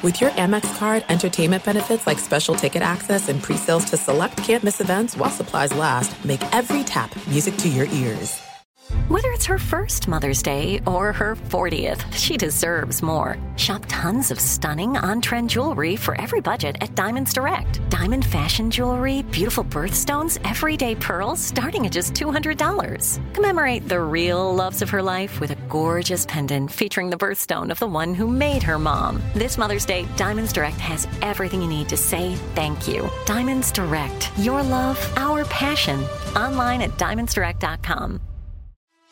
With your Amex card, entertainment benefits like special ticket access and pre-sales to select campus events while supplies last, make every tap music to your ears. Whether it's her first Mother's Day or her 40th, she deserves more. Shop tons of stunning on trend jewelry for every budget at Diamonds Direct. Diamond fashion jewelry, beautiful birthstones, everyday pearls starting at just $200. Commemorate the real loves of her life with a gorgeous pendant featuring the birthstone of the one who made her mom. This Mother's Day, Diamonds Direct has everything you need to say thank you. Diamonds Direct, your love, our passion. Online at diamondsdirect.com.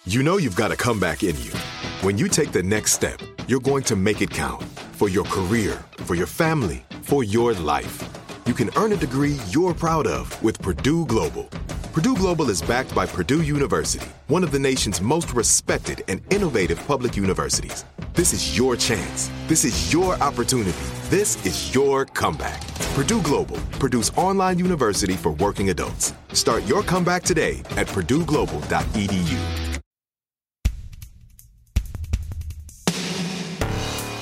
You know you've got a comeback in you. When you take the next step, you're going to make it count for your career, for your family, for your life. You can earn a degree you're proud of with Purdue Global. Purdue Global is backed by Purdue University, one of the nation's most respected and innovative public universities. This is your chance. This is your opportunity. This is your comeback. Purdue Global, Purdue's online university for working adults. Start your comeback today at purdueglobal.edu.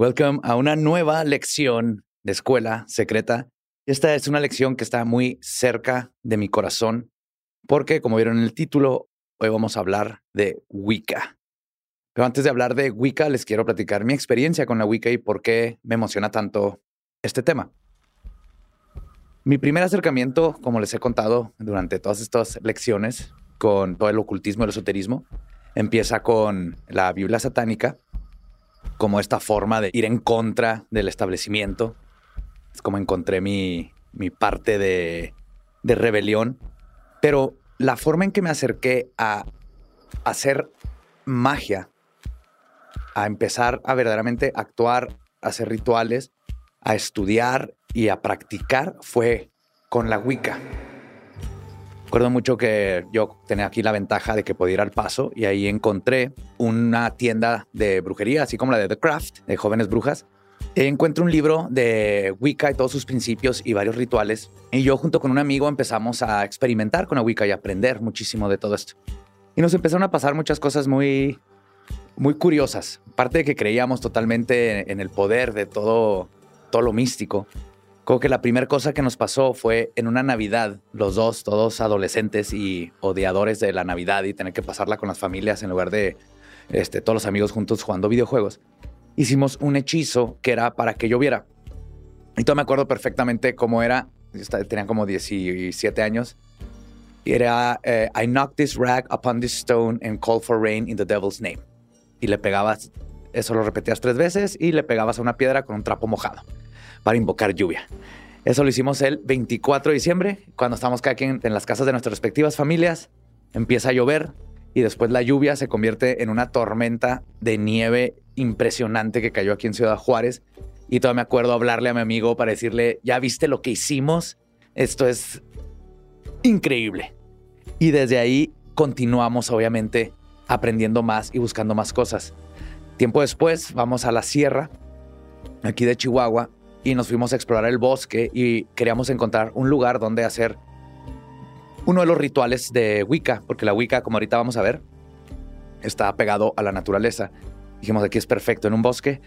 Welcome a una nueva lección de escuela secreta. Esta es una lección que está muy cerca de mi corazón porque, como vieron en el título, hoy vamos a hablar de Wicca. Pero antes de hablar de Wicca, les quiero platicar mi experiencia con la Wicca y por qué me emociona tanto este tema. Mi primer acercamiento, como les he contado durante todas estas lecciones, con todo el ocultismo y el esoterismo, empieza con la Biblia satánica como esta forma de ir en contra del establecimiento. Es como encontré mi, mi parte de, de rebelión. Pero la forma en que me acerqué a hacer magia, a empezar a verdaderamente actuar, a hacer rituales, a estudiar y a practicar fue con la Wicca. Recuerdo mucho que yo tenía aquí la ventaja de que podía ir al paso y ahí encontré una tienda de brujería, así como la de The Craft, de jóvenes brujas. Encuentro un libro de Wicca y todos sus principios y varios rituales. Y yo junto con un amigo empezamos a experimentar con la Wicca y aprender muchísimo de todo esto. Y nos empezaron a pasar muchas cosas muy, muy curiosas. Aparte de que creíamos totalmente en el poder de todo, todo lo místico, que la primera cosa que nos pasó fue en una Navidad, los dos, todos adolescentes y odiadores de la Navidad y tener que pasarla con las familias en lugar de este, todos los amigos juntos jugando videojuegos. Hicimos un hechizo que era para que lloviera. Y todo me acuerdo perfectamente cómo era. Tenía como 17 años. Y era eh, I knocked this rag upon this stone and call for rain in the devil's name. Y le pegabas, eso lo repetías tres veces y le pegabas a una piedra con un trapo mojado para invocar lluvia. Eso lo hicimos el 24 de diciembre, cuando estamos cada quien en las casas de nuestras respectivas familias. Empieza a llover y después la lluvia se convierte en una tormenta de nieve impresionante que cayó aquí en Ciudad Juárez. Y todavía me acuerdo hablarle a mi amigo para decirle, ¿ya viste lo que hicimos? Esto es increíble. Y desde ahí continuamos, obviamente, aprendiendo más y buscando más cosas. Tiempo después vamos a la sierra, aquí de Chihuahua, y nos fuimos a explorar el bosque y queríamos encontrar un lugar donde hacer uno de los rituales de Wicca, porque la Wicca, como ahorita vamos a ver, está pegado a la naturaleza. Dijimos, aquí es perfecto, en un bosque.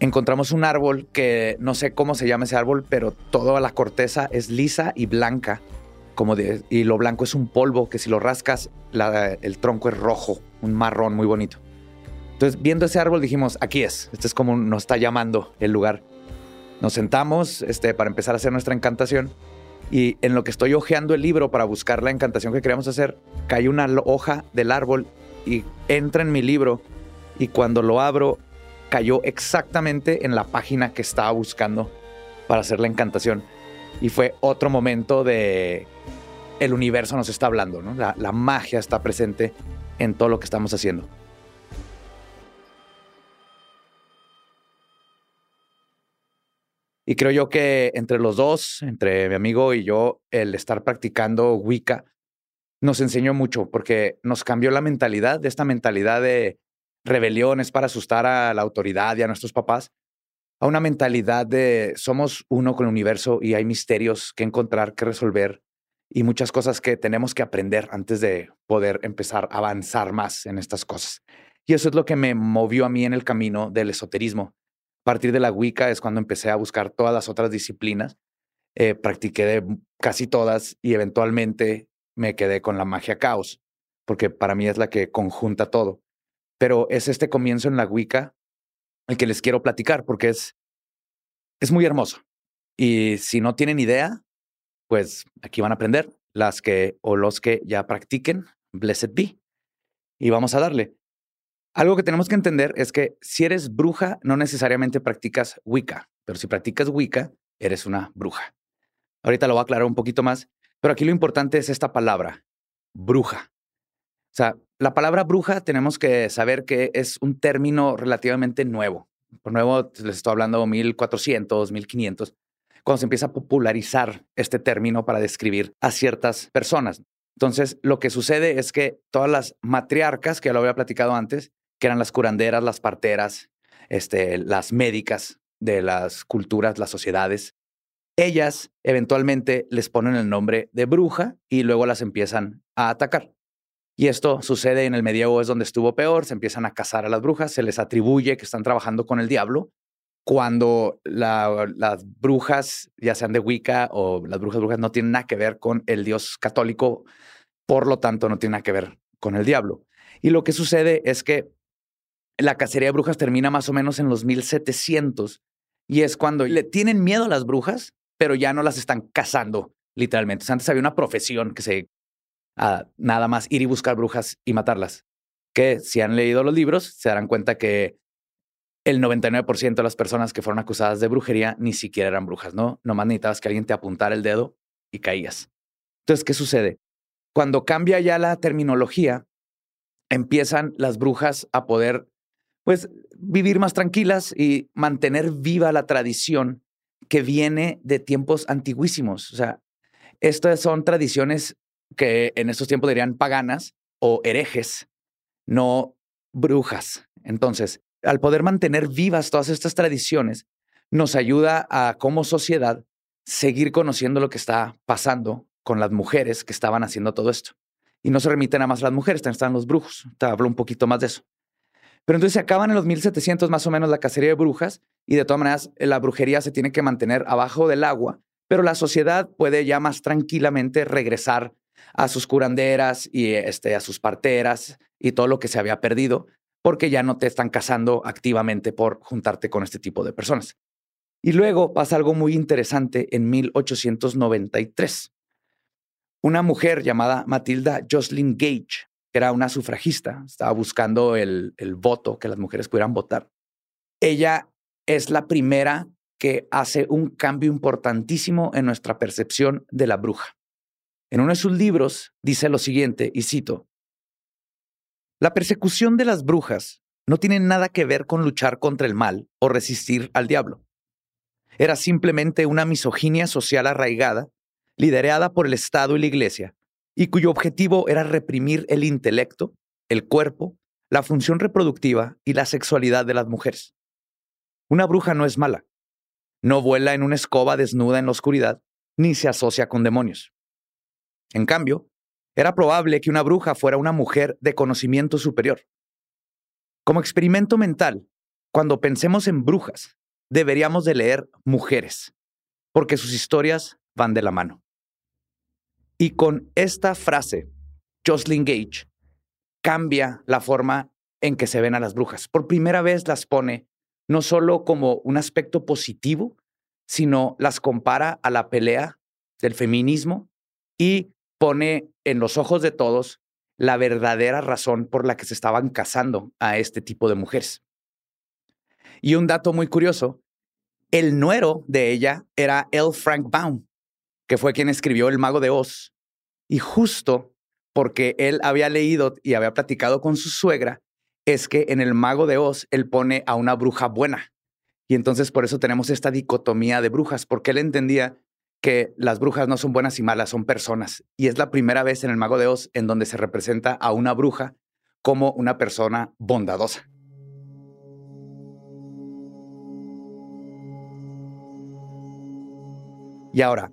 Encontramos un árbol que no sé cómo se llama ese árbol, pero toda la corteza es lisa y blanca, como de, y lo blanco es un polvo que si lo rascas, el tronco es rojo, un marrón muy bonito. Entonces, viendo ese árbol, dijimos, aquí es, este es como nos está llamando el lugar. Nos sentamos este, para empezar a hacer nuestra encantación y en lo que estoy hojeando el libro para buscar la encantación que queríamos hacer, cae una hoja del árbol y entra en mi libro y cuando lo abro cayó exactamente en la página que estaba buscando para hacer la encantación. Y fue otro momento de el universo nos está hablando, la magia está presente en todo lo que estamos haciendo. Y creo yo que entre los dos, entre mi amigo y yo, el estar practicando Wicca nos enseñó mucho porque nos cambió la mentalidad de esta mentalidad de rebeliones para asustar a la autoridad y a nuestros papás a una mentalidad de somos uno con el universo y hay misterios que encontrar, que resolver y muchas cosas que tenemos que aprender antes de poder empezar a avanzar más en estas cosas. Y eso es lo que me movió a mí en el camino del esoterismo. Partir de la Wicca es cuando empecé a buscar todas las otras disciplinas. Eh, practiqué de casi todas y eventualmente me quedé con la magia caos, porque para mí es la que conjunta todo. Pero es este comienzo en la Wicca el que les quiero platicar, porque es, es muy hermoso. Y si no tienen idea, pues aquí van a aprender las que o los que ya practiquen, blessed be. Y vamos a darle. Algo que tenemos que entender es que si eres bruja, no necesariamente practicas Wicca, pero si practicas Wicca, eres una bruja. Ahorita lo voy a aclarar un poquito más, pero aquí lo importante es esta palabra, bruja. O sea, la palabra bruja tenemos que saber que es un término relativamente nuevo. Por nuevo, les estoy hablando 1400, 1500, cuando se empieza a popularizar este término para describir a ciertas personas. Entonces, lo que sucede es que todas las matriarcas, que ya lo había platicado antes, que eran las curanderas, las parteras, este, las médicas de las culturas, las sociedades. Ellas eventualmente les ponen el nombre de bruja y luego las empiezan a atacar. Y esto sucede en el medievo, es donde estuvo peor, se empiezan a cazar a las brujas, se les atribuye que están trabajando con el diablo, cuando las brujas, ya sean de Wicca o las brujas brujas, no tienen nada que ver con el Dios católico, por lo tanto no tienen nada que ver con el diablo. Y lo que sucede es que la cacería de brujas termina más o menos en los 1700 y es cuando le tienen miedo a las brujas, pero ya no las están cazando literalmente. antes había una profesión que se a nada más ir y buscar brujas y matarlas. Que si han leído los libros, se darán cuenta que el 99% de las personas que fueron acusadas de brujería ni siquiera eran brujas, ¿no? Nomás necesitabas que alguien te apuntara el dedo y caías. Entonces, ¿qué sucede? Cuando cambia ya la terminología, empiezan las brujas a poder pues vivir más tranquilas y mantener viva la tradición que viene de tiempos antiguísimos. O sea, estas son tradiciones que en estos tiempos dirían paganas o herejes, no brujas. Entonces, al poder mantener vivas todas estas tradiciones, nos ayuda a como sociedad seguir conociendo lo que está pasando con las mujeres que estaban haciendo todo esto. Y no se remiten nada más las mujeres, también están los brujos. Te hablo un poquito más de eso. Pero entonces se acaban en los 1700 más o menos la cacería de brujas y de todas maneras la brujería se tiene que mantener abajo del agua, pero la sociedad puede ya más tranquilamente regresar a sus curanderas y este, a sus parteras y todo lo que se había perdido, porque ya no te están casando activamente por juntarte con este tipo de personas. Y luego pasa algo muy interesante en 1893. Una mujer llamada Matilda Jocelyn Gage era una sufragista, estaba buscando el, el voto, que las mujeres pudieran votar. Ella es la primera que hace un cambio importantísimo en nuestra percepción de la bruja. En uno de sus libros dice lo siguiente, y cito, La persecución de las brujas no tiene nada que ver con luchar contra el mal o resistir al diablo. Era simplemente una misoginia social arraigada, liderada por el Estado y la Iglesia, y cuyo objetivo era reprimir el intelecto, el cuerpo, la función reproductiva y la sexualidad de las mujeres. Una bruja no es mala. No vuela en una escoba desnuda en la oscuridad, ni se asocia con demonios. En cambio, era probable que una bruja fuera una mujer de conocimiento superior. Como experimento mental, cuando pensemos en brujas, deberíamos de leer mujeres, porque sus historias van de la mano. Y con esta frase, Jocelyn Gage cambia la forma en que se ven a las brujas. Por primera vez las pone no solo como un aspecto positivo, sino las compara a la pelea del feminismo y pone en los ojos de todos la verdadera razón por la que se estaban casando a este tipo de mujeres. Y un dato muy curioso, el nuero de ella era L. Frank Baum, que fue quien escribió El Mago de Oz. Y justo porque él había leído y había platicado con su suegra, es que en El Mago de Oz él pone a una bruja buena. Y entonces por eso tenemos esta dicotomía de brujas, porque él entendía que las brujas no son buenas y malas, son personas. Y es la primera vez en el Mago de Oz en donde se representa a una bruja como una persona bondadosa. Y ahora,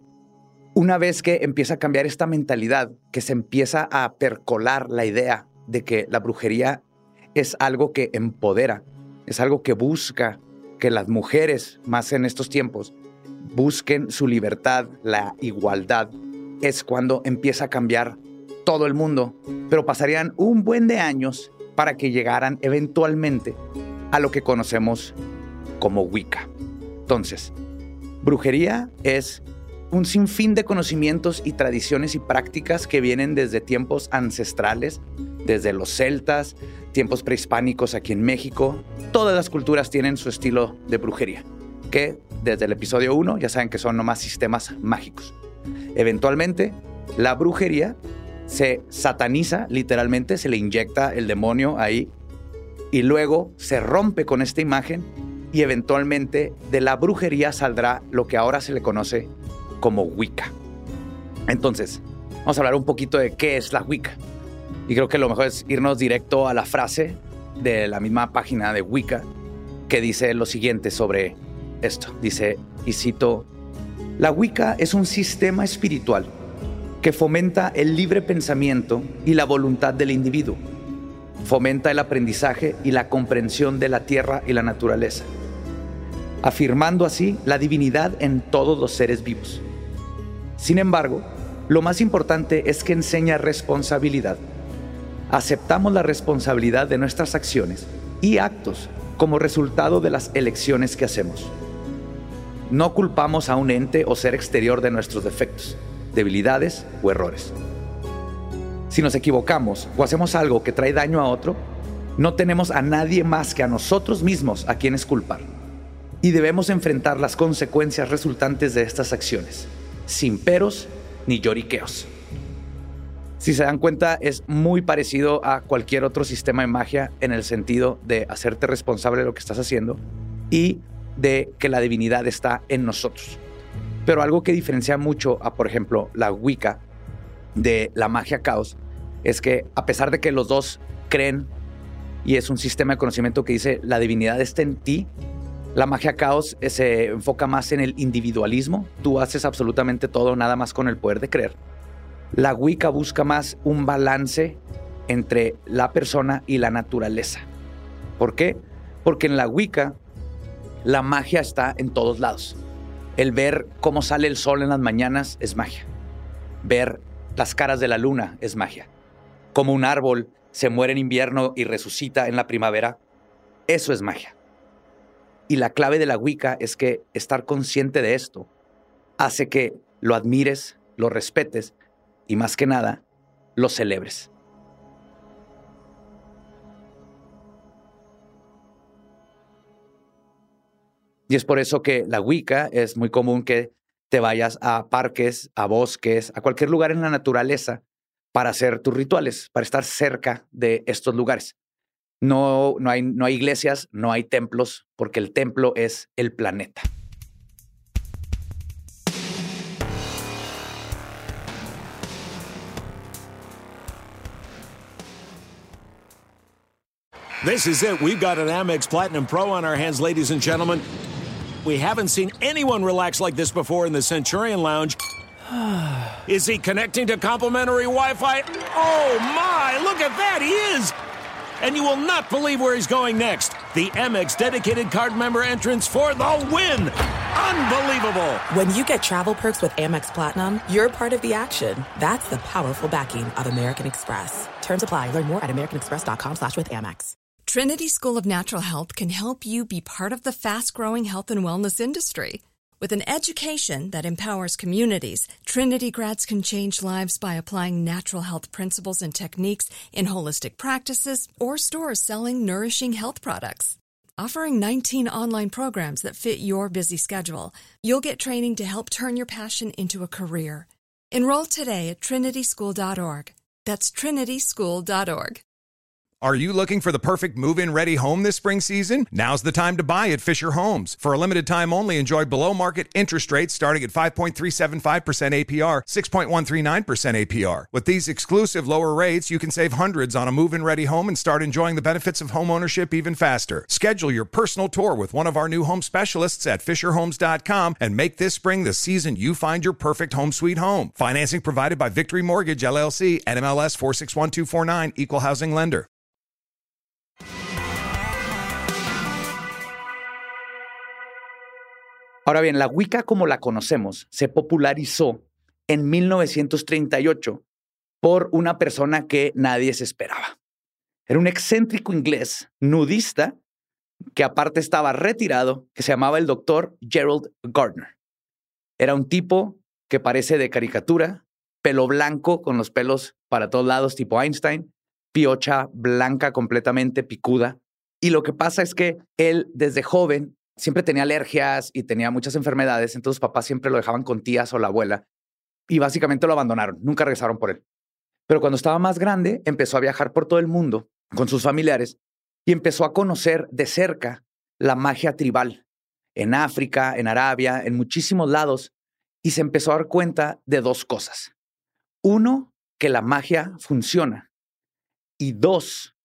una vez que empieza a cambiar esta mentalidad, que se empieza a percolar la idea de que la brujería es algo que empodera, es algo que busca que las mujeres, más en estos tiempos, busquen su libertad, la igualdad, es cuando empieza a cambiar todo el mundo, pero pasarían un buen de años para que llegaran eventualmente a lo que conocemos como Wicca. Entonces, brujería es un sinfín de conocimientos y tradiciones y prácticas que vienen desde tiempos ancestrales, desde los celtas, tiempos prehispánicos aquí en México. Todas las culturas tienen su estilo de brujería, que desde el episodio 1 ya saben que son nomás sistemas mágicos. Eventualmente, la brujería se sataniza literalmente, se le inyecta el demonio ahí y luego se rompe con esta imagen y eventualmente de la brujería saldrá lo que ahora se le conoce como Wicca. Entonces, vamos a hablar un poquito de qué es la Wicca. Y creo que lo mejor es irnos directo a la frase de la misma página de Wicca que dice lo siguiente sobre esto. Dice, y cito, la Wicca es un sistema espiritual que fomenta el libre pensamiento y la voluntad del individuo. Fomenta el aprendizaje y la comprensión de la tierra y la naturaleza, afirmando así la divinidad en todos los seres vivos. Sin embargo, lo más importante es que enseña responsabilidad. Aceptamos la responsabilidad de nuestras acciones y actos como resultado de las elecciones que hacemos. No culpamos a un ente o ser exterior de nuestros defectos, debilidades o errores. Si nos equivocamos o hacemos algo que trae daño a otro, no tenemos a nadie más que a nosotros mismos a quienes culpar. Y debemos enfrentar las consecuencias resultantes de estas acciones sin peros ni lloriqueos. Si se dan cuenta, es muy parecido a cualquier otro sistema de magia en el sentido de hacerte responsable de lo que estás haciendo y de que la divinidad está en nosotros. Pero algo que diferencia mucho a, por ejemplo, la Wicca de la magia caos es que a pesar de que los dos creen y es un sistema de conocimiento que dice la divinidad está en ti, la magia caos eh, se enfoca más en el individualismo. Tú haces absolutamente todo nada más con el poder de creer. La Wicca busca más un balance entre la persona y la naturaleza. ¿Por qué? Porque en la Wicca la magia está en todos lados. El ver cómo sale el sol en las mañanas es magia. Ver las caras de la luna es magia. Como un árbol se muere en invierno y resucita en la primavera, eso es magia. Y la clave de la Wicca es que estar consciente de esto hace que lo admires, lo respetes y más que nada, lo celebres. Y es por eso que la Wicca es muy común que te vayas a parques, a bosques, a cualquier lugar en la naturaleza para hacer tus rituales, para estar cerca de estos lugares. No, no, hay, no hay iglesias, no hay templos, porque el templo es el planeta. This is it. We've got an Amex Platinum Pro on our hands, ladies and gentlemen. We haven't seen anyone relax like this before in the Centurion Lounge. Is he connecting to complimentary Wi Fi? Oh my, look at that! He is! And you will not believe where he's going next. The Amex dedicated card member entrance for the win. Unbelievable. When you get travel perks with Amex Platinum, you're part of the action. That's the powerful backing of American Express. Terms apply. Learn more at americanexpress.com slash with Amex. Trinity School of Natural Health can help you be part of the fast-growing health and wellness industry. With an education that empowers communities, Trinity grads can change lives by applying natural health principles and techniques in holistic practices or stores selling nourishing health products. Offering 19 online programs that fit your busy schedule, you'll get training to help turn your passion into a career. Enroll today at trinityschool.org. That's trinityschool.org. Are you looking for the perfect move in ready home this spring season? Now's the time to buy at Fisher Homes. For a limited time only, enjoy below market interest rates starting at 5.375% APR, 6.139% APR. With these exclusive lower rates, you can save hundreds on a move in ready home and start enjoying the benefits of home ownership even faster. Schedule your personal tour with one of our new home specialists at FisherHomes.com and make this spring the season you find your perfect home sweet home. Financing provided by Victory Mortgage LLC, NMLS 461249, Equal Housing Lender. Ahora bien, la Wicca como la conocemos se popularizó en 1938 por una persona que nadie se esperaba. Era un excéntrico inglés nudista que aparte estaba retirado, que se llamaba el doctor Gerald Gardner. Era un tipo que parece de caricatura, pelo blanco con los pelos para todos lados, tipo Einstein, piocha blanca completamente picuda. Y lo que pasa es que él desde joven siempre tenía alergias y tenía muchas enfermedades, entonces papás siempre lo dejaban con tías o la abuela y básicamente lo abandonaron, nunca regresaron por él. Pero cuando estaba más grande, empezó a viajar por todo el mundo con sus familiares y empezó a conocer de cerca la magia tribal en África, en Arabia, en muchísimos lados, y se empezó a dar cuenta de dos cosas. Uno, que la magia funciona. Y dos,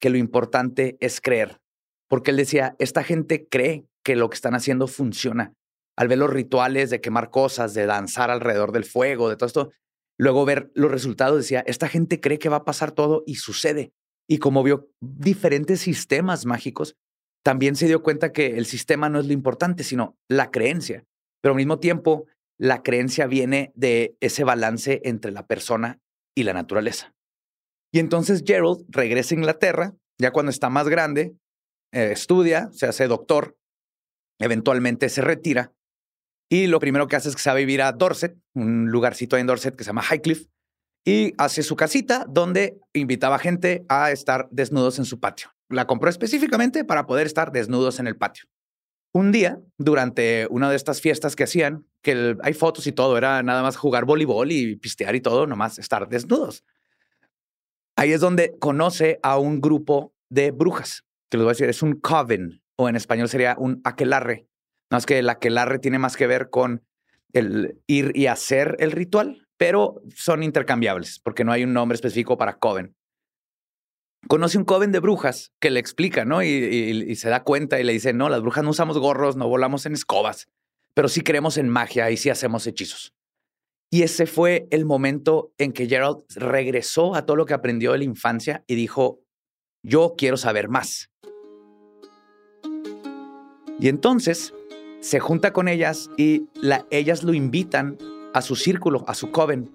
que lo importante es creer. Porque él decía, esta gente cree que lo que están haciendo funciona. Al ver los rituales de quemar cosas, de danzar alrededor del fuego, de todo esto, luego ver los resultados, decía, esta gente cree que va a pasar todo y sucede. Y como vio diferentes sistemas mágicos, también se dio cuenta que el sistema no es lo importante, sino la creencia. Pero al mismo tiempo, la creencia viene de ese balance entre la persona y la naturaleza. Y entonces Gerald regresa a Inglaterra, ya cuando está más grande, eh, estudia, se hace doctor, eventualmente se retira y lo primero que hace es que se va a vivir a Dorset, un lugarcito en Dorset que se llama Highcliffe, y hace su casita donde invitaba gente a estar desnudos en su patio. La compró específicamente para poder estar desnudos en el patio. Un día, durante una de estas fiestas que hacían, que hay fotos y todo, era nada más jugar voleibol y pistear y todo, nomás estar desnudos. Ahí es donde conoce a un grupo de brujas, que les voy a decir, es un coven, o en español sería un aquelarre. No es que el aquelarre tiene más que ver con el ir y hacer el ritual, pero son intercambiables porque no hay un nombre específico para coven. Conoce un coven de brujas que le explica, ¿no? Y, se da cuenta y le dice, no, las brujas no usamos gorros, no volamos en escobas, pero sí creemos en magia y sí hacemos hechizos. Y ese fue el momento en que Gerald regresó a todo lo que aprendió de la infancia y dijo, yo quiero saber más. Y entonces se junta con ellas y ellas lo invitan a su círculo, a su coven.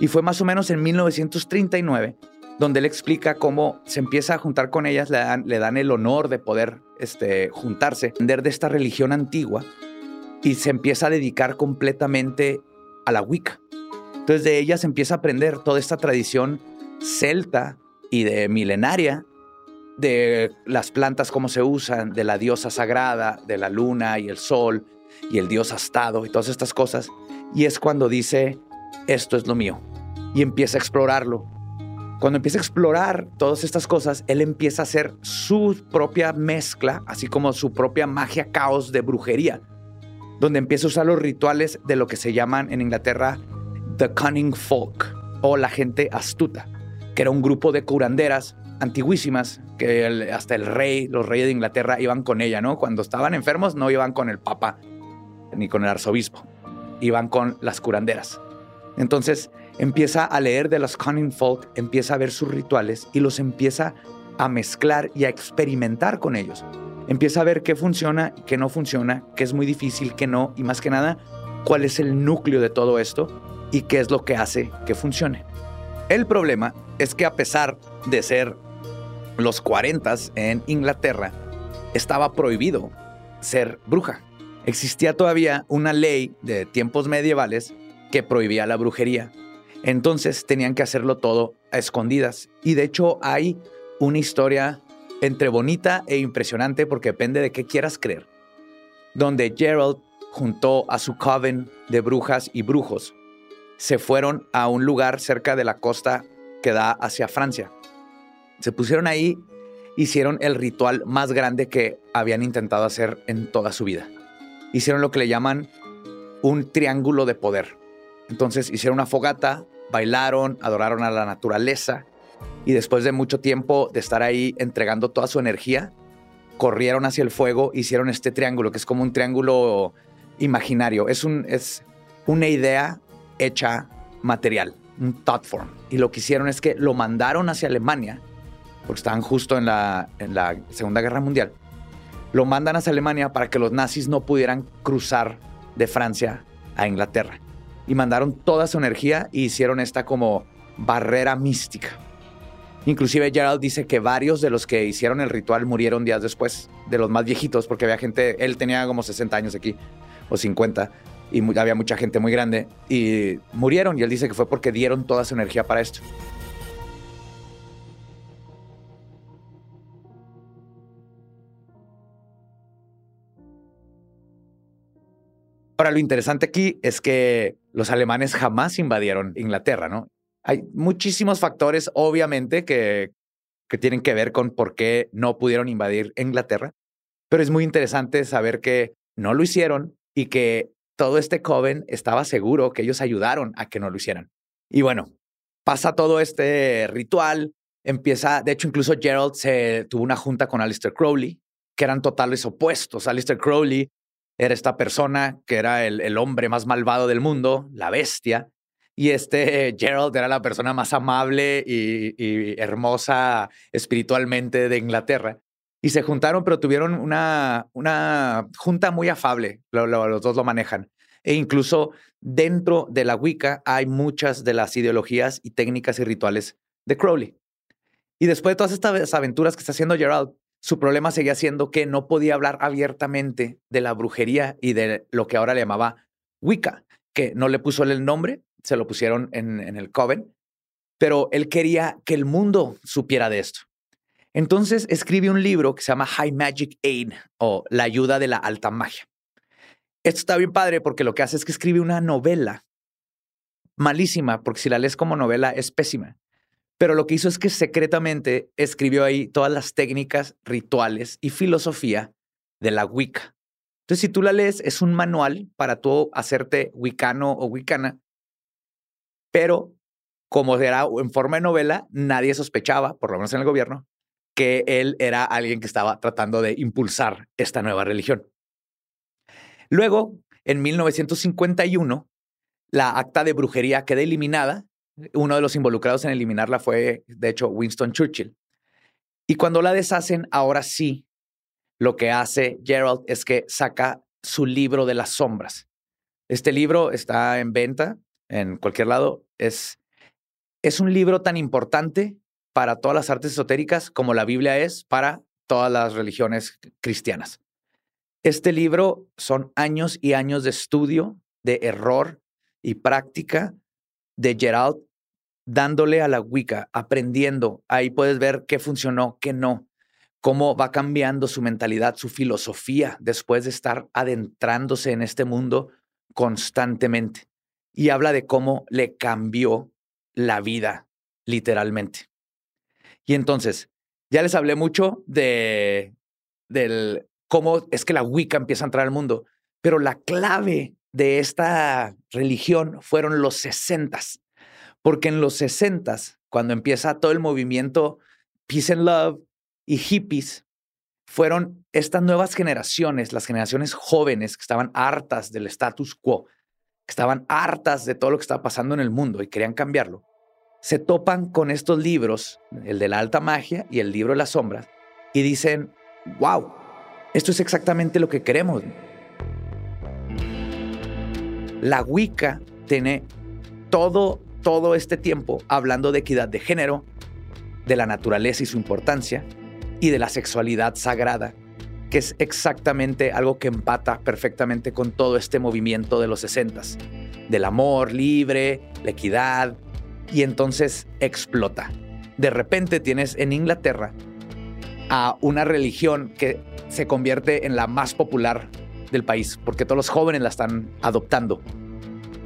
Y fue más o menos en 1939 donde él explica cómo se empieza a juntar con ellas, le dan, le dan el honor de poder este, juntarse, entender de esta religión antigua y se empieza a dedicar completamente a la Wicca. Entonces de ella se empieza a aprender toda esta tradición celta y de milenaria de las plantas, cómo se usan, de la diosa sagrada, de la luna y el sol y el dios astado y todas estas cosas. Y es cuando dice, esto es lo mío. Y empieza a explorarlo. Cuando empieza a explorar todas estas cosas, él empieza a hacer su propia mezcla, así como su propia magia caos de brujería, donde empieza a usar los rituales de lo que se llaman en Inglaterra The Cunning Folk o la gente astuta, que era un grupo de curanderas antiguísimas que hasta el rey, los reyes de Inglaterra iban con ella, ¿no? Cuando estaban enfermos no iban con el papa ni con el arzobispo, iban con las curanderas. Entonces empieza a leer de los cunning folk, empieza a ver sus rituales y los empieza a mezclar y a experimentar con ellos. Empieza a ver qué funciona qué no funciona, qué es muy difícil, qué no, y más que nada, cuál es el núcleo de todo esto y qué es lo que hace que funcione. El problema es que a pesar de ser los 40 en Inglaterra, estaba prohibido ser bruja. Existía todavía una ley de tiempos medievales que prohibía la brujería. Entonces tenían que hacerlo todo a escondidas. Y de hecho hay una historia entre bonita e impresionante porque depende de qué quieras creer, donde Gerald juntó a su coven de brujas y brujos. Se fueron a un lugar cerca de la costa que da hacia Francia Se pusieron ahí, hicieron el ritual más grande que habían intentado hacer en toda su vida. Hicieron lo que le llaman un triángulo de poder. Entonces hicieron una fogata, bailaron, adoraron a la naturaleza y después de mucho tiempo de estar ahí entregando toda su energía, corrieron hacia el fuego, hicieron este triángulo, que es como un triángulo imaginario. Es, un, es una idea hecha material, un thought form. Y lo que hicieron es que lo mandaron hacia Alemania, porque estaban justo en la, Segunda Guerra Mundial. Lo mandan hacia Alemania para que los nazis no pudieran cruzar de Francia a Inglaterra. Y mandaron toda su energía y hicieron esta como barrera mística. Inclusive Gerald dice que varios de los que hicieron el ritual murieron días después, de los más viejitos, porque había gente, él tenía como 60 años aquí, o 50, y había mucha gente muy grande, y murieron, y él dice que fue porque dieron toda su energía para esto. Lo interesante aquí es que los alemanes jamás invadieron Inglaterra, ¿no? Hay muchísimos factores, obviamente, que, que tienen que ver con por qué no pudieron invadir Inglaterra, pero es muy interesante saber que no lo hicieron y que todo este coven estaba seguro que ellos ayudaron a que no lo hicieran. Y bueno, pasa todo este ritual, empieza, de hecho incluso Gerald se tuvo una junta con Alistair Crowley, que eran totales opuestos. Alistair Crowley era esta persona que era el, hombre más malvado del mundo, la bestia, y este Gerald era la persona más amable y, hermosa espiritualmente de Inglaterra. Y se juntaron, pero tuvieron una, una junta muy afable, los dos lo manejan. E incluso dentro de la Wicca hay muchas de las ideologías y técnicas y rituales de Crowley. Y después de todas estas aventuras que está haciendo Gerald, su problema seguía siendo que no podía hablar abiertamente de la brujería y de lo que ahora le llamaba Wicca, que no le puso el nombre, se lo pusieron en, el Coven, pero él quería que el mundo supiera de esto. Entonces escribe un libro que se llama High Magic Aid o La ayuda de la alta magia. Esto está bien padre porque lo que hace es que escribe una novela malísima, porque si la lees como novela es pésima. Pero lo que hizo es que secretamente escribió ahí todas las técnicas, rituales y filosofía de la Wicca. Entonces, si tú la lees, es un manual para tú hacerte wicano o wicana, pero como era en forma de novela, nadie sospechaba, por lo menos en el gobierno, que él era alguien que estaba tratando de impulsar esta nueva religión. Luego, en 1951, la acta de brujería queda eliminada uno de los involucrados en eliminarla fue, de hecho, Winston Churchill. Y cuando la deshacen, ahora sí, lo que hace Gerald es que saca su libro de las sombras. Este libro está en venta en cualquier lado. Es, es un libro tan importante para todas las artes esotéricas como la Biblia es para todas las religiones cristianas. Este libro son años y años de estudio, de error y práctica de Gerald dándole a la Wicca, aprendiendo. Ahí puedes ver qué funcionó, qué no, cómo va cambiando su mentalidad, su filosofía después de estar adentrándose en este mundo constantemente. Y habla de cómo le cambió la vida, literalmente. Y entonces, ya les hablé mucho de del cómo es que la Wicca empieza a entrar al mundo, pero la clave de esta religión fueron los sesentas. Porque en los 60, cuando empieza todo el movimiento Peace and Love y hippies, fueron estas nuevas generaciones, las generaciones jóvenes que estaban hartas del status quo, que estaban hartas de todo lo que estaba pasando en el mundo y querían cambiarlo, se topan con estos libros, el de la alta magia y el libro de las sombras, y dicen, wow, esto es exactamente lo que queremos. La Wicca tiene todo todo este tiempo hablando de equidad de género, de la naturaleza y su importancia, y de la sexualidad sagrada, que es exactamente algo que empata perfectamente con todo este movimiento de los sesentas, del amor libre, la equidad, y entonces explota. De repente tienes en Inglaterra a una religión que se convierte en la más popular del país, porque todos los jóvenes la están adoptando.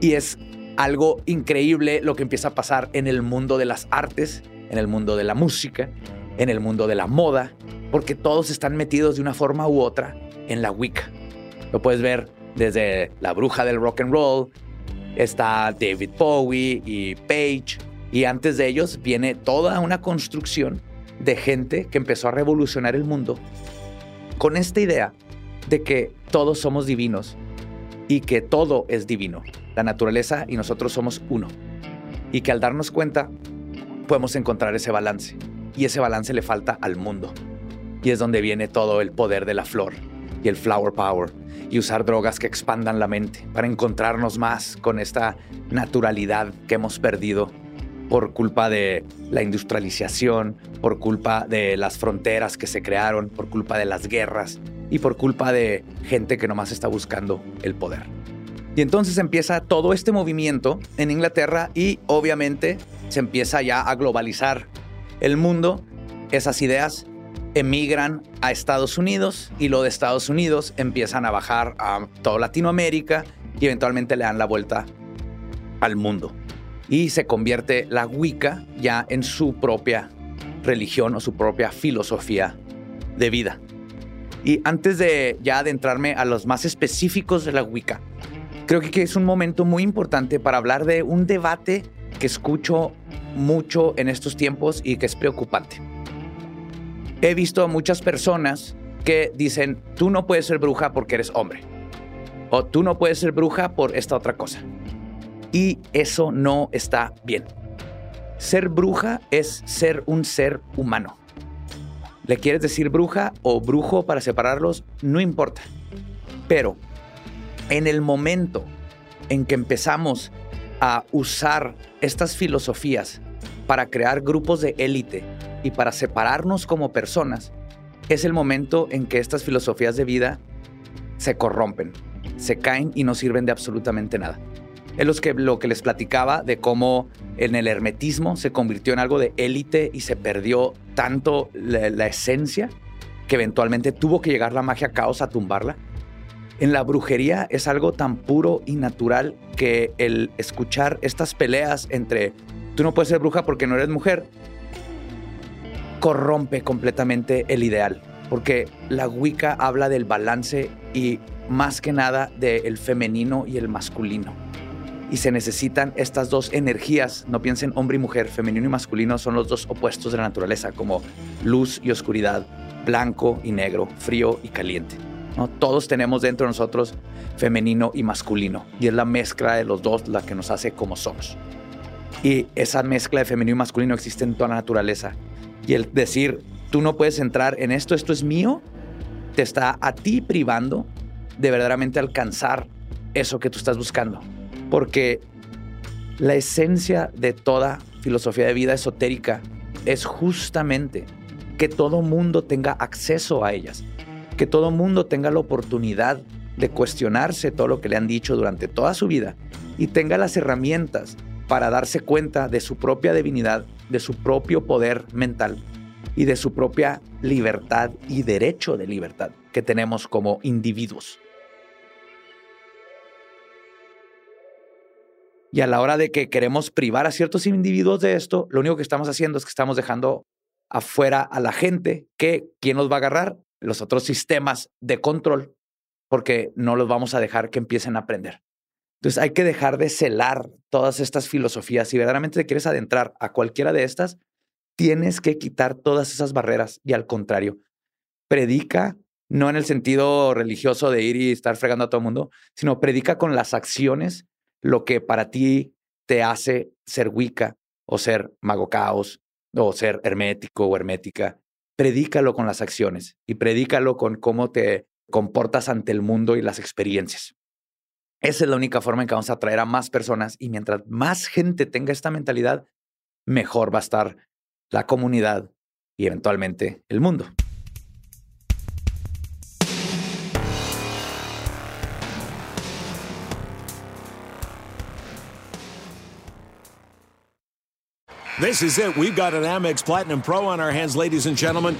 Y es algo increíble lo que empieza a pasar en el mundo de las artes, en el mundo de la música, en el mundo de la moda, porque todos están metidos de una forma u otra en la Wicca. Lo puedes ver desde la bruja del rock and roll, está David Bowie y Page, y antes de ellos viene toda una construcción de gente que empezó a revolucionar el mundo con esta idea de que todos somos divinos y que todo es divino. La naturaleza y nosotros somos uno. Y que al darnos cuenta podemos encontrar ese balance. Y ese balance le falta al mundo. Y es donde viene todo el poder de la flor y el flower power y usar drogas que expandan la mente para encontrarnos más con esta naturalidad que hemos perdido por culpa de la industrialización, por culpa de las fronteras que se crearon, por culpa de las guerras y por culpa de gente que nomás está buscando el poder. Y entonces empieza todo este movimiento en Inglaterra y obviamente se empieza ya a globalizar el mundo. Esas ideas emigran a Estados Unidos y lo de Estados Unidos empiezan a bajar a toda Latinoamérica y eventualmente le dan la vuelta al mundo y se convierte la Wicca ya en su propia religión o su propia filosofía de vida. Y antes de ya adentrarme a los más específicos de la Wicca, creo que es un momento muy importante para hablar de un debate que escucho mucho en estos tiempos y que es preocupante. He visto a muchas personas que dicen, tú no puedes ser bruja porque eres hombre. O tú no puedes ser bruja por esta otra cosa. Y eso no está bien. Ser bruja es ser un ser humano. ¿Le quieres decir bruja o brujo para separarlos? No importa. Pero en el momento en que empezamos a usar estas filosofías para crear grupos de élite y para separarnos como personas, es el momento en que estas filosofías de vida se corrompen, se caen y no sirven de absolutamente nada. Es lo que, lo que les platicaba de cómo en el hermetismo se convirtió en algo de élite y se perdió tanto la, esencia que eventualmente tuvo que llegar la magia caos a tumbarla. En la brujería es algo tan puro y natural que el escuchar estas peleas entre tú no puedes ser bruja porque no eres mujer corrompe completamente el ideal, porque la Wicca habla del balance y más que nada del femenino y el masculino y se necesitan estas dos energías. No piensen hombre y mujer, femenino y masculino son los dos opuestos de la naturaleza, como luz y oscuridad, blanco y negro, frío y caliente. ¿no? Todos tenemos dentro de nosotros femenino y masculino, y es la mezcla de los dos la que nos hace como somos. Y esa mezcla de femenino y masculino existe en toda la naturaleza. Y el decir, tú no puedes entrar en esto, esto es mío, te está a ti privando de verdaderamente alcanzar eso que tú estás buscando porque la esencia de toda filosofía de vida esotérica es justamente que todo mundo tenga acceso a ellas, que todo mundo tenga la oportunidad de cuestionarse todo lo que le han dicho durante toda su vida y tenga las herramientas para darse cuenta de su propia divinidad, de su propio poder mental y de su propia libertad y derecho de libertad que tenemos como individuos. Y a la hora de que queremos privar a ciertos individuos de esto, lo único que estamos haciendo es que estamos dejando afuera a la gente que, ¿quién nos va a agarrar? Los otros sistemas de control, porque no los vamos a dejar que empiecen a aprender. Entonces hay que dejar de celar todas estas filosofías. Si verdaderamente te quieres adentrar a cualquiera de estas, tienes que quitar todas esas barreras y al contrario, predica no en el sentido religioso de ir y estar fregando a todo el mundo, sino predica con las acciones lo que para ti te hace ser Wicca o ser mago caos o ser hermético o hermética. Predícalo con las acciones y predícalo con cómo te comportas ante el mundo y las experiencias. Esa es la única forma en que vamos a atraer a más personas y mientras más gente tenga esta mentalidad, mejor va a estar la comunidad y eventualmente el mundo. This is it. We've got an Amex Platinum Pro on our hands, ladies and gentlemen.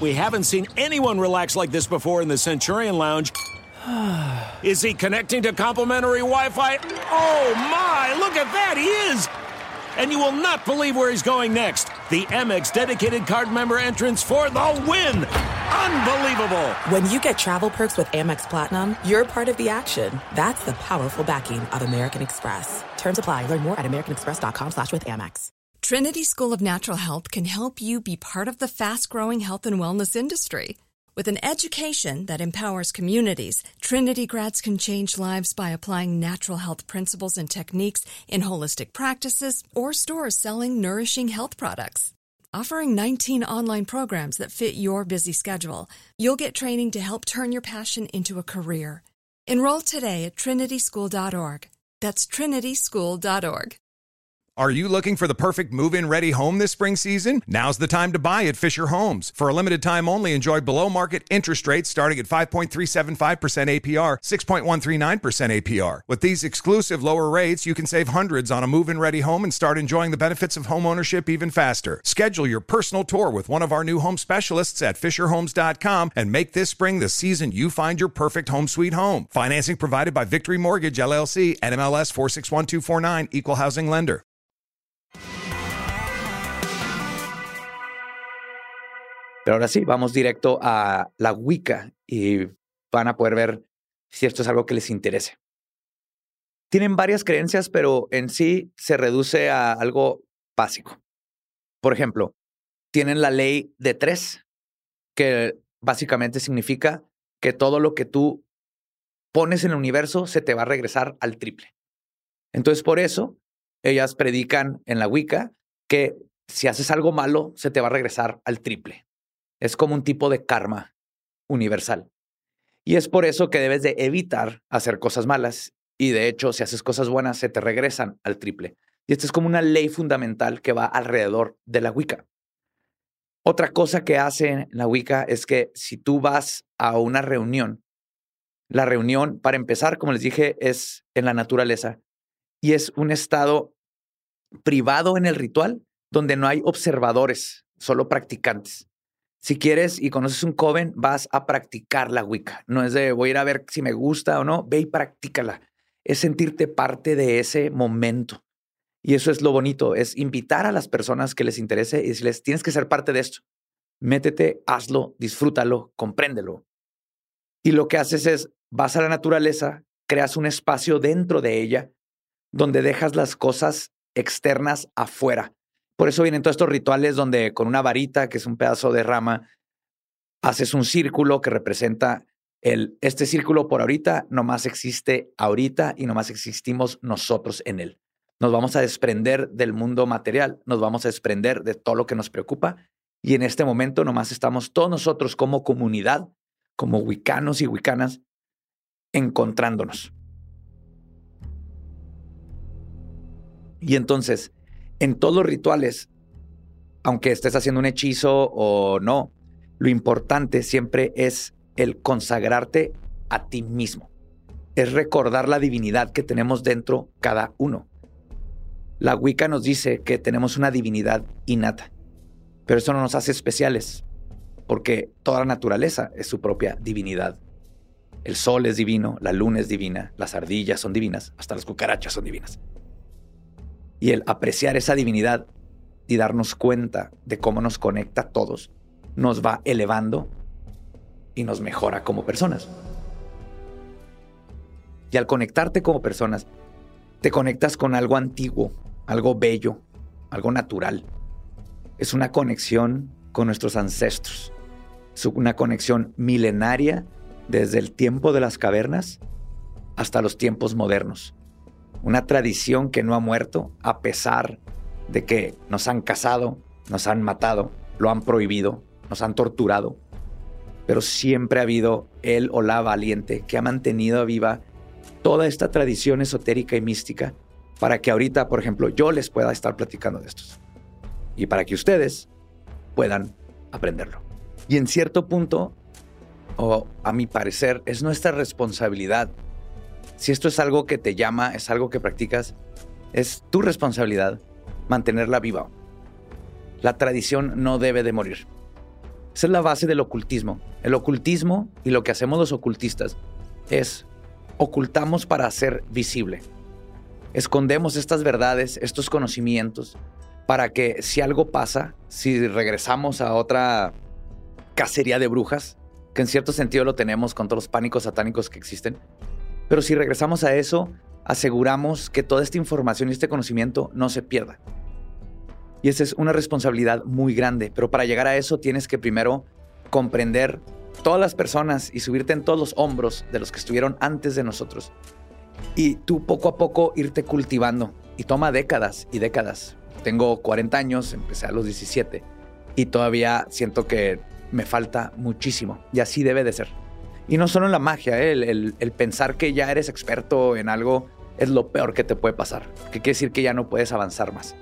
We haven't seen anyone relax like this before in the Centurion Lounge. Is he connecting to complimentary Wi Fi? Oh, my! Look at that! He is! and you will not believe where he's going next. The Amex dedicated card member entrance for the win. Unbelievable. When you get travel perks with Amex Platinum, you're part of the action. That's the powerful backing of American Express. Terms apply. Learn more at americanexpress.com slash with Amex. Trinity School of Natural Health can help you be part of the fast-growing health and wellness industry. With an education that empowers communities, Trinity grads can change lives by applying natural health principles and techniques in holistic practices or stores selling nourishing health products. Offering 19 online programs that fit your busy schedule, you'll get training to help turn your passion into a career. Enroll today at trinityschool.org. That's trinityschool.org. Are you looking for the perfect move in ready home this spring season? Now's the time to buy at Fisher Homes. For a limited time only, enjoy below market interest rates starting at 5.375% APR, 6.139% APR. With these exclusive lower rates, you can save hundreds on a move in ready home and start enjoying the benefits of home ownership even faster. Schedule your personal tour with one of our new home specialists at FisherHomes.com and make this spring the season you find your perfect home sweet home. Financing provided by Victory Mortgage, LLC, NMLS 461249, Equal Housing Lender. Pero ahora sí, vamos directo a la Wicca y van a poder ver si esto es algo que les interese. Tienen varias creencias, pero en sí se reduce a algo básico. Por ejemplo, tienen la ley de tres, que básicamente significa que todo lo que tú pones en el universo se te va a regresar al triple. Entonces, por eso, ellas predican en la Wicca que si haces algo malo, se te va a regresar al triple. Es como un tipo de karma universal. Y es por eso que debes de evitar hacer cosas malas. Y de hecho, si haces cosas buenas, se te regresan al triple. Y esta es como una ley fundamental que va alrededor de la Wicca. Otra cosa que hace la Wicca es que si tú vas a una reunión, la reunión, para empezar, como les dije, es en la naturaleza y es un estado privado en el ritual donde no hay observadores, solo practicantes. Si quieres y conoces un coven, vas a practicar la Wicca. No es de voy a ir a ver si me gusta o no, ve y practícala. Es sentirte parte de ese momento. Y eso es lo bonito, es invitar a las personas que les interese y decirles, tienes que ser parte de esto. Métete, hazlo, disfrútalo, compréndelo. Y lo que haces es, vas a la naturaleza, creas un espacio dentro de ella donde dejas las cosas externas afuera. Por eso vienen todos estos rituales donde con una varita, que es un pedazo de rama, haces un círculo que representa el, este círculo por ahorita nomás existe ahorita y nomás existimos nosotros en él. Nos vamos a desprender del mundo material, nos vamos a desprender de todo lo que nos preocupa y en este momento nomás estamos todos nosotros como comunidad, como wicanos y wicanas, encontrándonos. Y entonces, en todos los rituales, aunque estés haciendo un hechizo o no, lo importante siempre es el consagrarte a ti mismo. Es recordar la divinidad que tenemos dentro cada uno. La Wicca nos dice que tenemos una divinidad innata, pero eso no nos hace especiales, porque toda la naturaleza es su propia divinidad. El sol es divino, la luna es divina, las ardillas son divinas, hasta las cucarachas son divinas. Y el apreciar esa divinidad y darnos cuenta de cómo nos conecta a todos, nos va elevando y nos mejora como personas. Y al conectarte como personas, te conectas con algo antiguo, algo bello, algo natural. Es una conexión con nuestros ancestros. Es una conexión milenaria desde el tiempo de las cavernas hasta los tiempos modernos una tradición que no ha muerto a pesar de que nos han casado, nos han matado, lo han prohibido, nos han torturado, pero siempre ha habido él o la valiente que ha mantenido viva toda esta tradición esotérica y mística para que ahorita, por ejemplo, yo les pueda estar platicando de estos y para que ustedes puedan aprenderlo. Y en cierto punto, o a mi parecer, es nuestra responsabilidad si esto es algo que te llama, es algo que practicas, es tu responsabilidad mantenerla viva. La tradición no debe de morir. Esa es la base del ocultismo. El ocultismo y lo que hacemos los ocultistas es ocultamos para hacer visible. escondemos estas verdades, estos conocimientos, para que si algo pasa, si regresamos a otra cacería de brujas, que en cierto sentido lo tenemos con todos los pánicos satánicos que existen, pero si regresamos a eso, aseguramos que toda esta información y este conocimiento no se pierda. Y esa es una responsabilidad muy grande, pero para llegar a eso tienes que primero comprender todas las personas y subirte en todos los hombros de los que estuvieron antes de nosotros. Y tú poco a poco irte cultivando. Y toma décadas y décadas. Tengo 40 años, empecé a los 17 y todavía siento que me falta muchísimo. Y así debe de ser. Y no solo en la magia, ¿eh? el, el, pensar que ya eres experto en algo es lo peor que te puede pasar. Que quiere decir que ya no puedes avanzar más.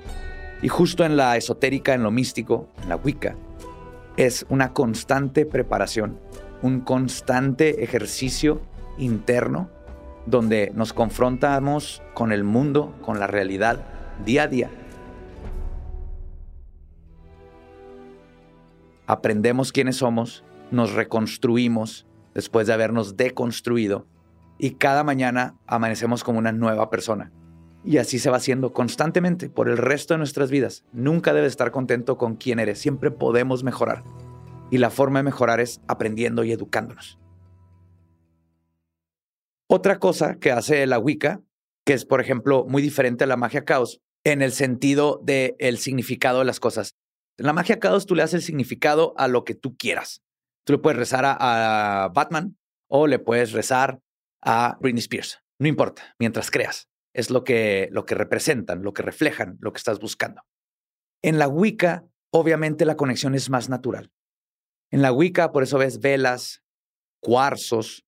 Y justo en la esotérica, en lo místico, en la Wicca, es una constante preparación, un constante ejercicio interno donde nos confrontamos con el mundo, con la realidad, día a día. Aprendemos quiénes somos, nos reconstruimos después de habernos deconstruido y cada mañana amanecemos como una nueva persona. Y así se va haciendo constantemente por el resto de nuestras vidas. Nunca debes estar contento con quién eres, siempre podemos mejorar. Y la forma de mejorar es aprendiendo y educándonos. Otra cosa que hace la Wicca, que es por ejemplo muy diferente a la magia caos, en el sentido del el significado de las cosas. En la magia caos tú le das el significado a lo que tú quieras. Tú le puedes rezar a, Batman o le puedes rezar a Britney Spears. No importa, mientras creas es lo que, lo que representan, lo que reflejan, lo que estás buscando. En la Wicca, obviamente la conexión es más natural. En la Wicca, por eso ves velas, cuarzos,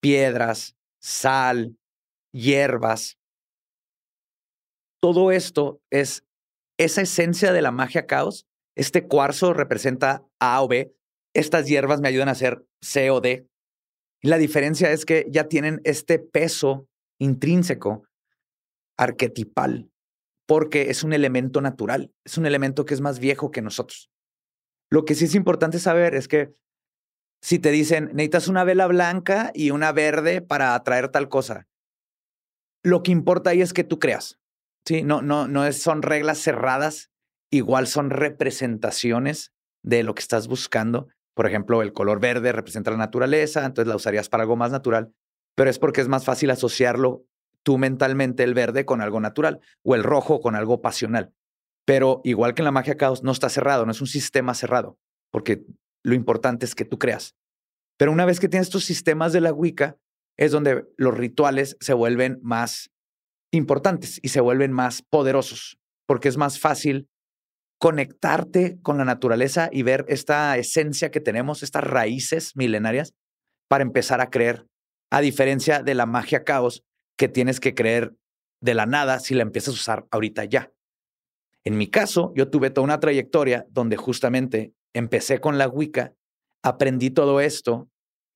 piedras, sal, hierbas. Todo esto es esa esencia de la magia caos. Este cuarzo representa A o B. Estas hierbas me ayudan a hacer C o D. La diferencia es que ya tienen este peso intrínseco arquetipal, porque es un elemento natural, es un elemento que es más viejo que nosotros. Lo que sí es importante saber es que si te dicen, necesitas una vela blanca y una verde para atraer tal cosa, lo que importa ahí es que tú creas. Sí, no, no, no son reglas cerradas, igual son representaciones de lo que estás buscando. Por ejemplo, el color verde representa la naturaleza, entonces la usarías para algo más natural, pero es porque es más fácil asociarlo tú mentalmente el verde con algo natural o el rojo con algo pasional. Pero igual que en la magia caos, no está cerrado, no es un sistema cerrado, porque lo importante es que tú creas. Pero una vez que tienes estos sistemas de la Wicca, es donde los rituales se vuelven más importantes y se vuelven más poderosos, porque es más fácil conectarte con la naturaleza y ver esta esencia que tenemos, estas raíces milenarias, para empezar a creer, a diferencia de la magia caos, que tienes que creer de la nada si la empiezas a usar ahorita ya. En mi caso, yo tuve toda una trayectoria donde justamente empecé con la Wicca, aprendí todo esto,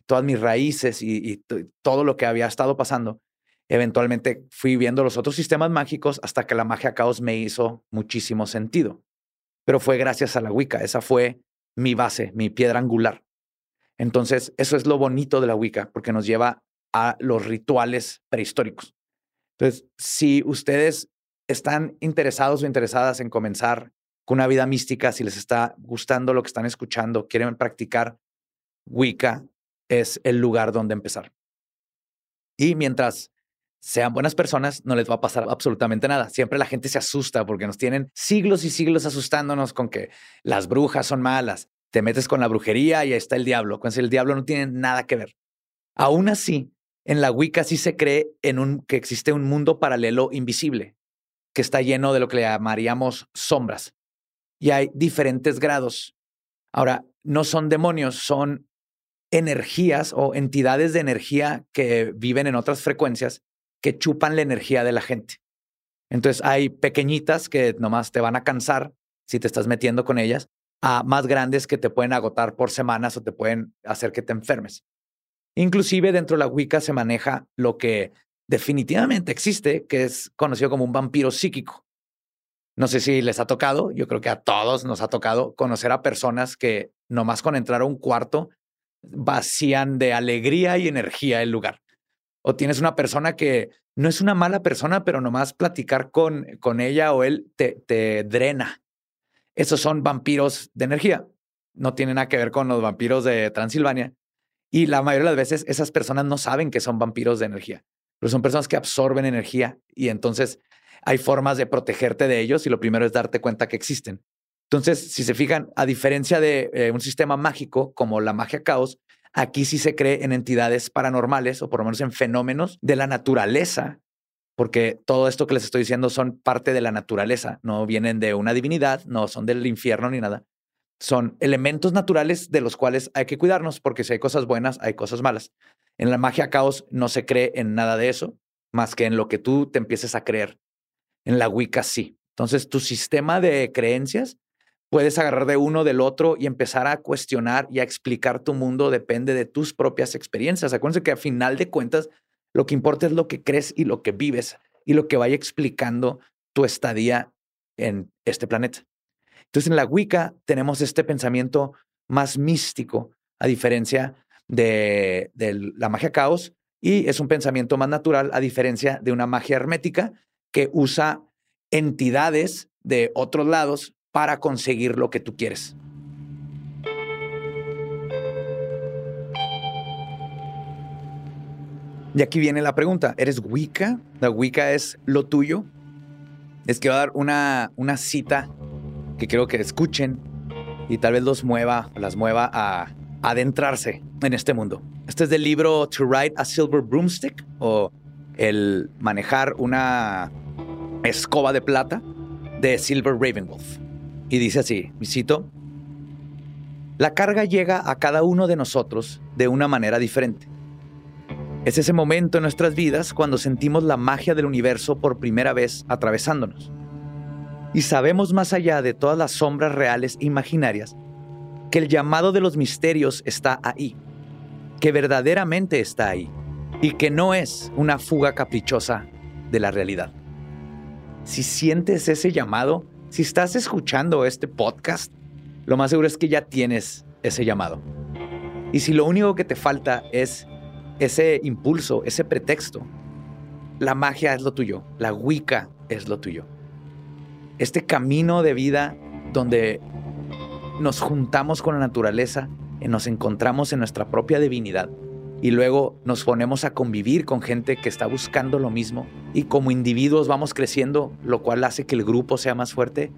todas mis raíces y, todo lo que había estado pasando. Eventualmente fui viendo los otros sistemas mágicos hasta que la magia caos me hizo muchísimo sentido. Pero fue gracias a la Wicca, esa fue mi base, mi piedra angular. Entonces, eso es lo bonito de la Wicca, porque nos lleva a los rituales prehistóricos. Entonces, si ustedes están interesados o interesadas en comenzar con una vida mística, si les está gustando lo que están escuchando, quieren practicar Wicca, es el lugar donde empezar. Y mientras sean buenas personas, no les va a pasar absolutamente nada. Siempre la gente se asusta porque nos tienen siglos y siglos asustándonos con que las brujas son malas. Te metes con la brujería y ahí está el diablo. Cuando el diablo no tiene nada que ver. Aún así, en la Wicca sí se cree en un, que existe un mundo paralelo invisible, que está lleno de lo que le llamaríamos sombras. Y hay diferentes grados. Ahora, no son demonios, son energías o entidades de energía que viven en otras frecuencias que chupan la energía de la gente. Entonces hay pequeñitas que nomás te van a cansar si te estás metiendo con ellas, a más grandes que te pueden agotar por semanas o te pueden hacer que te enfermes. Inclusive dentro de la Wicca se maneja lo que definitivamente existe, que es conocido como un vampiro psíquico. No sé si les ha tocado, yo creo que a todos nos ha tocado conocer a personas que nomás con entrar a un cuarto vacían de alegría y energía el lugar. O tienes una persona que no es una mala persona, pero nomás platicar con, con ella o él te, te drena. Esos son vampiros de energía. No tiene nada que ver con los vampiros de Transilvania. Y la mayoría de las veces esas personas no saben que son vampiros de energía, pero son personas que absorben energía y entonces hay formas de protegerte de ellos y lo primero es darte cuenta que existen. Entonces, si se fijan, a diferencia de eh, un sistema mágico como la magia caos, aquí sí se cree en entidades paranormales o por lo menos en fenómenos de la naturaleza, porque todo esto que les estoy diciendo son parte de la naturaleza, no vienen de una divinidad, no son del infierno ni nada. Son elementos naturales de los cuales hay que cuidarnos, porque si hay cosas buenas, hay cosas malas. En la magia caos no se cree en nada de eso, más que en lo que tú te empieces a creer. En la Wicca sí. Entonces, tu sistema de creencias puedes agarrar de uno del otro y empezar a cuestionar y a explicar tu mundo depende de tus propias experiencias. Acuérdense que a final de cuentas lo que importa es lo que crees y lo que vives y lo que vaya explicando tu estadía en este planeta. Entonces en la Wicca tenemos este pensamiento más místico a diferencia de, de la magia caos y es un pensamiento más natural a diferencia de una magia hermética que usa entidades de otros lados para conseguir lo que tú quieres. Y aquí viene la pregunta, ¿eres Wicca? ¿La Wicca es lo tuyo? Es voy a dar una, una cita que quiero que escuchen y tal vez los mueva, las mueva a adentrarse en este mundo. Este es del libro To Ride a Silver Broomstick o el manejar una escoba de plata de Silver Ravenwolf. Y dice así, cito, la carga llega a cada uno de nosotros de una manera diferente. Es ese momento en nuestras vidas cuando sentimos la magia del universo por primera vez atravesándonos. Y sabemos más allá de todas las sombras reales e imaginarias que el llamado de los misterios está ahí, que verdaderamente está ahí y que no es una fuga caprichosa de la realidad. Si sientes ese llamado, si estás escuchando este podcast, lo más seguro es que ya tienes ese llamado. Y si lo único que te falta es ese impulso, ese pretexto, la magia es lo tuyo, la Wicca es lo tuyo. Este camino de vida donde nos juntamos con la naturaleza y nos encontramos en nuestra propia divinidad y luego nos ponemos a convivir con gente que está buscando lo mismo y como individuos vamos creciendo, lo cual hace que el grupo sea más fuerte.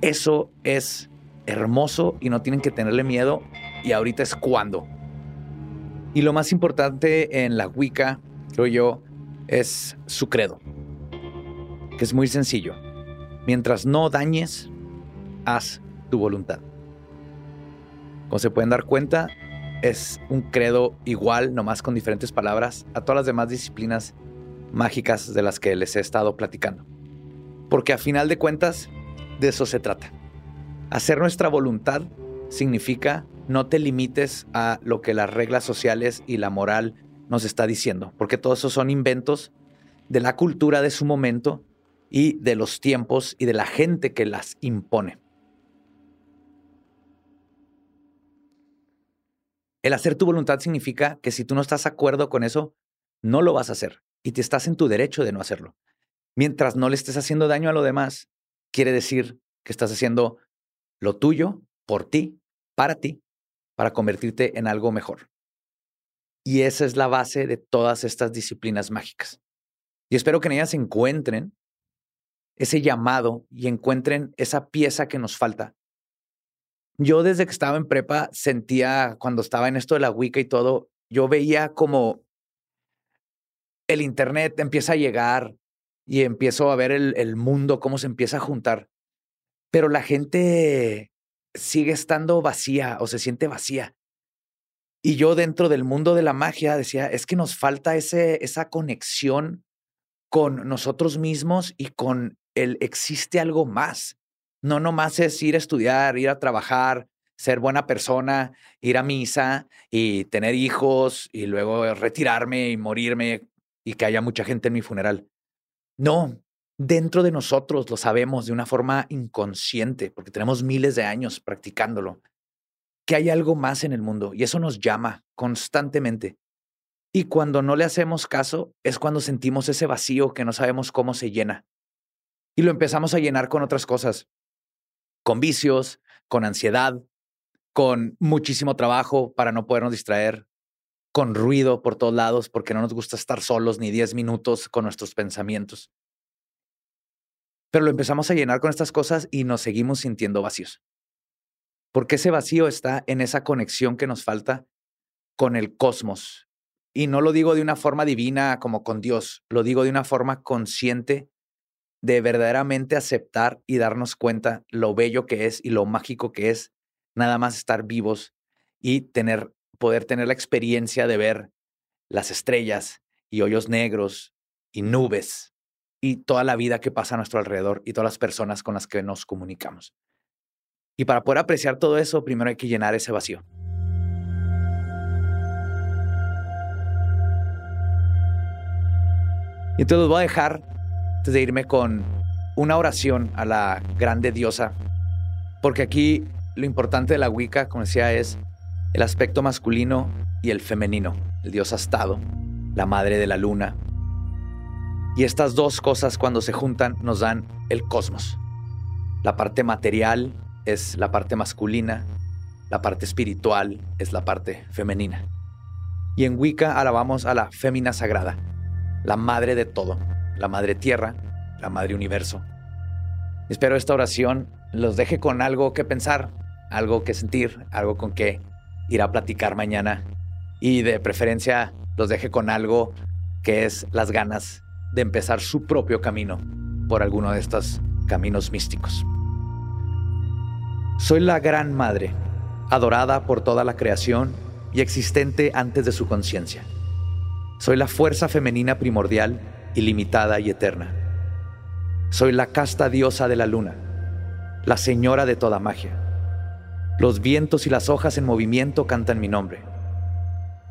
Eso es hermoso y no tienen que tenerle miedo y ahorita es cuando. Y lo más importante en la Wicca, creo yo, es su credo, que es muy sencillo. Mientras no dañes, haz tu voluntad. Como se pueden dar cuenta, es un credo igual, nomás con diferentes palabras, a todas las demás disciplinas mágicas de las que les he estado platicando. Porque a final de cuentas, de eso se trata. Hacer nuestra voluntad significa no te limites a lo que las reglas sociales y la moral nos está diciendo, porque todos esos son inventos de la cultura de su momento y de los tiempos y de la gente que las impone. El hacer tu voluntad significa que si tú no estás de acuerdo con eso, no lo vas a hacer y te estás en tu derecho de no hacerlo. Mientras no le estés haciendo daño a lo demás, quiere decir que estás haciendo lo tuyo por ti, para ti, para convertirte en algo mejor. Y esa es la base de todas estas disciplinas mágicas. Y espero que en ellas encuentren ese llamado y encuentren esa pieza que nos falta yo desde que estaba en prepa sentía, cuando estaba en esto de la Wicca y todo, yo veía como el Internet empieza a llegar y empiezo a ver el, el mundo, cómo se empieza a juntar. Pero la gente sigue estando vacía o se siente vacía. Y yo dentro del mundo de la magia decía, es que nos falta ese, esa conexión con nosotros mismos y con el existe algo más. No nomás es ir a estudiar, ir a trabajar, ser buena persona, ir a misa y tener hijos y luego retirarme y morirme y que haya mucha gente en mi funeral. No, dentro de nosotros lo sabemos de una forma inconsciente, porque tenemos miles de años practicándolo, que hay algo más en el mundo y eso nos llama constantemente. Y cuando no le hacemos caso es cuando sentimos ese vacío que no sabemos cómo se llena. Y lo empezamos a llenar con otras cosas, con vicios, con ansiedad, con muchísimo trabajo para no podernos distraer, con ruido por todos lados porque no nos gusta estar solos ni 10 minutos con nuestros pensamientos. Pero lo empezamos a llenar con estas cosas y nos seguimos sintiendo vacíos. Porque ese vacío está en esa conexión que nos falta con el cosmos. Y no lo digo de una forma divina como con Dios, lo digo de una forma consciente de verdaderamente aceptar y darnos cuenta lo bello que es y lo mágico que es nada más estar vivos y tener poder tener la experiencia de ver las estrellas y hoyos negros y nubes y toda la vida que pasa a nuestro alrededor y todas las personas con las que nos comunicamos. Y para poder apreciar todo eso, primero hay que llenar ese vacío. Y entonces voy a dejar, de irme, con una oración a la grande diosa, porque aquí lo importante de la Wicca, como decía, es el aspecto masculino y el femenino, el dios astado, la madre de la luna. Y estas dos cosas cuando se juntan nos dan el cosmos. La parte material es la parte masculina, la parte espiritual es la parte femenina. Y en Wicca alabamos a la fémina sagrada, la madre de todo, la madre tierra, la madre universo. Espero esta oración los deje con algo que pensar, algo que sentir, algo con que ir a platicar mañana y de preferencia los deje con algo que es las ganas de empezar su propio camino por alguno de estos caminos místicos. Soy la gran madre, adorada por toda la creación y existente antes de su conciencia. Soy la fuerza femenina primordial, ilimitada y eterna. Soy la casta diosa de la luna, la señora de toda magia los vientos y las hojas en movimiento cantan mi nombre.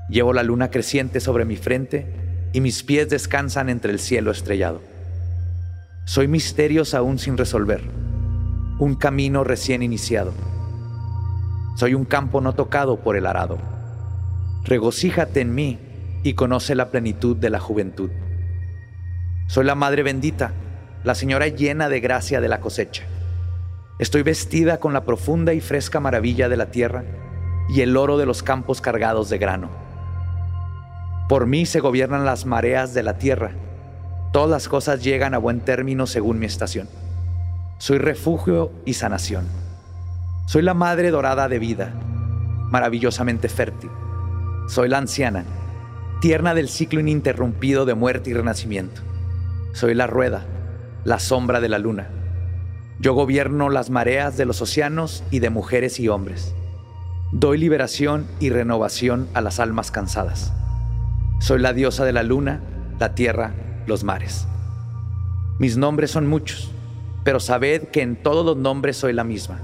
Llevo la luna creciente sobre mi frente y mis pies descansan entre el cielo estrellado. Soy misterios aún sin resolver, un camino recién iniciado. Soy un campo no tocado por el arado. Regocíjate en mí y conoce la plenitud de la juventud. Soy la Madre bendita, la Señora llena de gracia de la cosecha. Estoy vestida con la profunda y fresca maravilla de la tierra y el oro de los campos cargados de grano. Por mí se gobiernan las mareas de la tierra. Todas las cosas llegan a buen término según mi estación. Soy refugio y sanación. Soy la madre dorada de vida, maravillosamente fértil. Soy la anciana, tierna del ciclo ininterrumpido de muerte y renacimiento. Soy la rueda, la sombra de la luna yo gobierno las mareas de los océanos y de mujeres y hombres. Doy liberación y renovación a las almas cansadas. Soy la diosa de la luna, la tierra, los mares. Mis nombres son muchos, pero sabed que en todos los nombres soy la misma.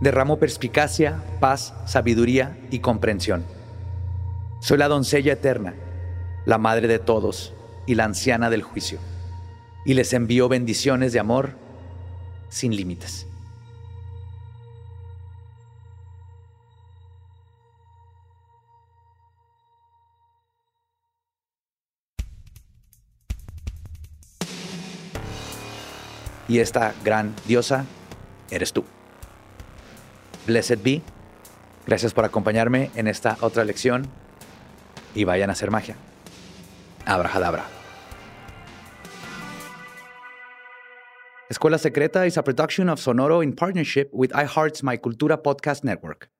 Derramo perspicacia, paz, sabiduría y comprensión. Soy la doncella eterna, la madre de todos y la anciana del juicio. Y les envío bendiciones de amor sin límites. Y esta gran diosa eres tú. Blessed be. Gracias por acompañarme en esta otra lección y vayan a hacer magia. Abrahadabra. Escuela Secreta is a production of Sonoro in partnership with iHeart's My Cultura podcast network.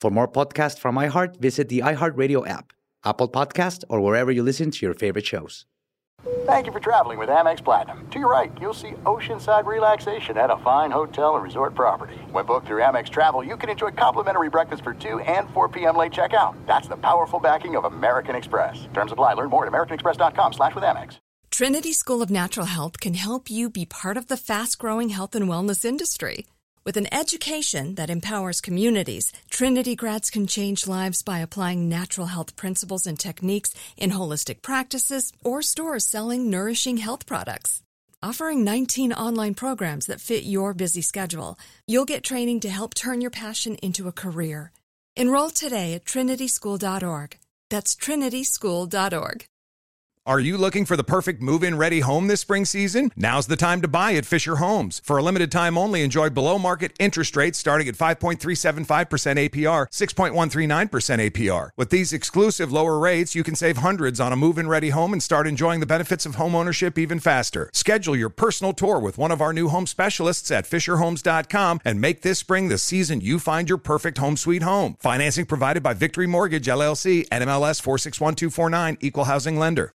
For more podcasts from iHeart, visit the iHeartRadio app, Apple Podcast, or wherever you listen to your favorite shows. Thank you for traveling with Amex Platinum. To your right, you'll see oceanside relaxation at a fine hotel and resort property. When booked through Amex Travel, you can enjoy complimentary breakfast for 2 and 4 p.m. late checkout. That's the powerful backing of American Express. Terms apply. Learn more at americanexpress.com slash with Amex. Trinity School of Natural Health can help you be part of the fast growing health and wellness industry. With an education that empowers communities, Trinity grads can change lives by applying natural health principles and techniques in holistic practices or stores selling nourishing health products. Offering 19 online programs that fit your busy schedule, you'll get training to help turn your passion into a career. Enroll today at trinityschool.org. That's trinityschool.org. Are you looking for the perfect move in ready home this spring season? Now's the time to buy at Fisher Homes. For a limited time only, enjoy below market interest rates starting at 5.375% APR, 6.139% APR. With these exclusive lower rates, you can save hundreds on a move in ready home and start enjoying the benefits of home ownership even faster. Schedule your personal tour with one of our new home specialists at FisherHomes.com and make this spring the season you find your perfect home sweet home. Financing provided by Victory Mortgage, LLC, NMLS 461249, Equal Housing Lender.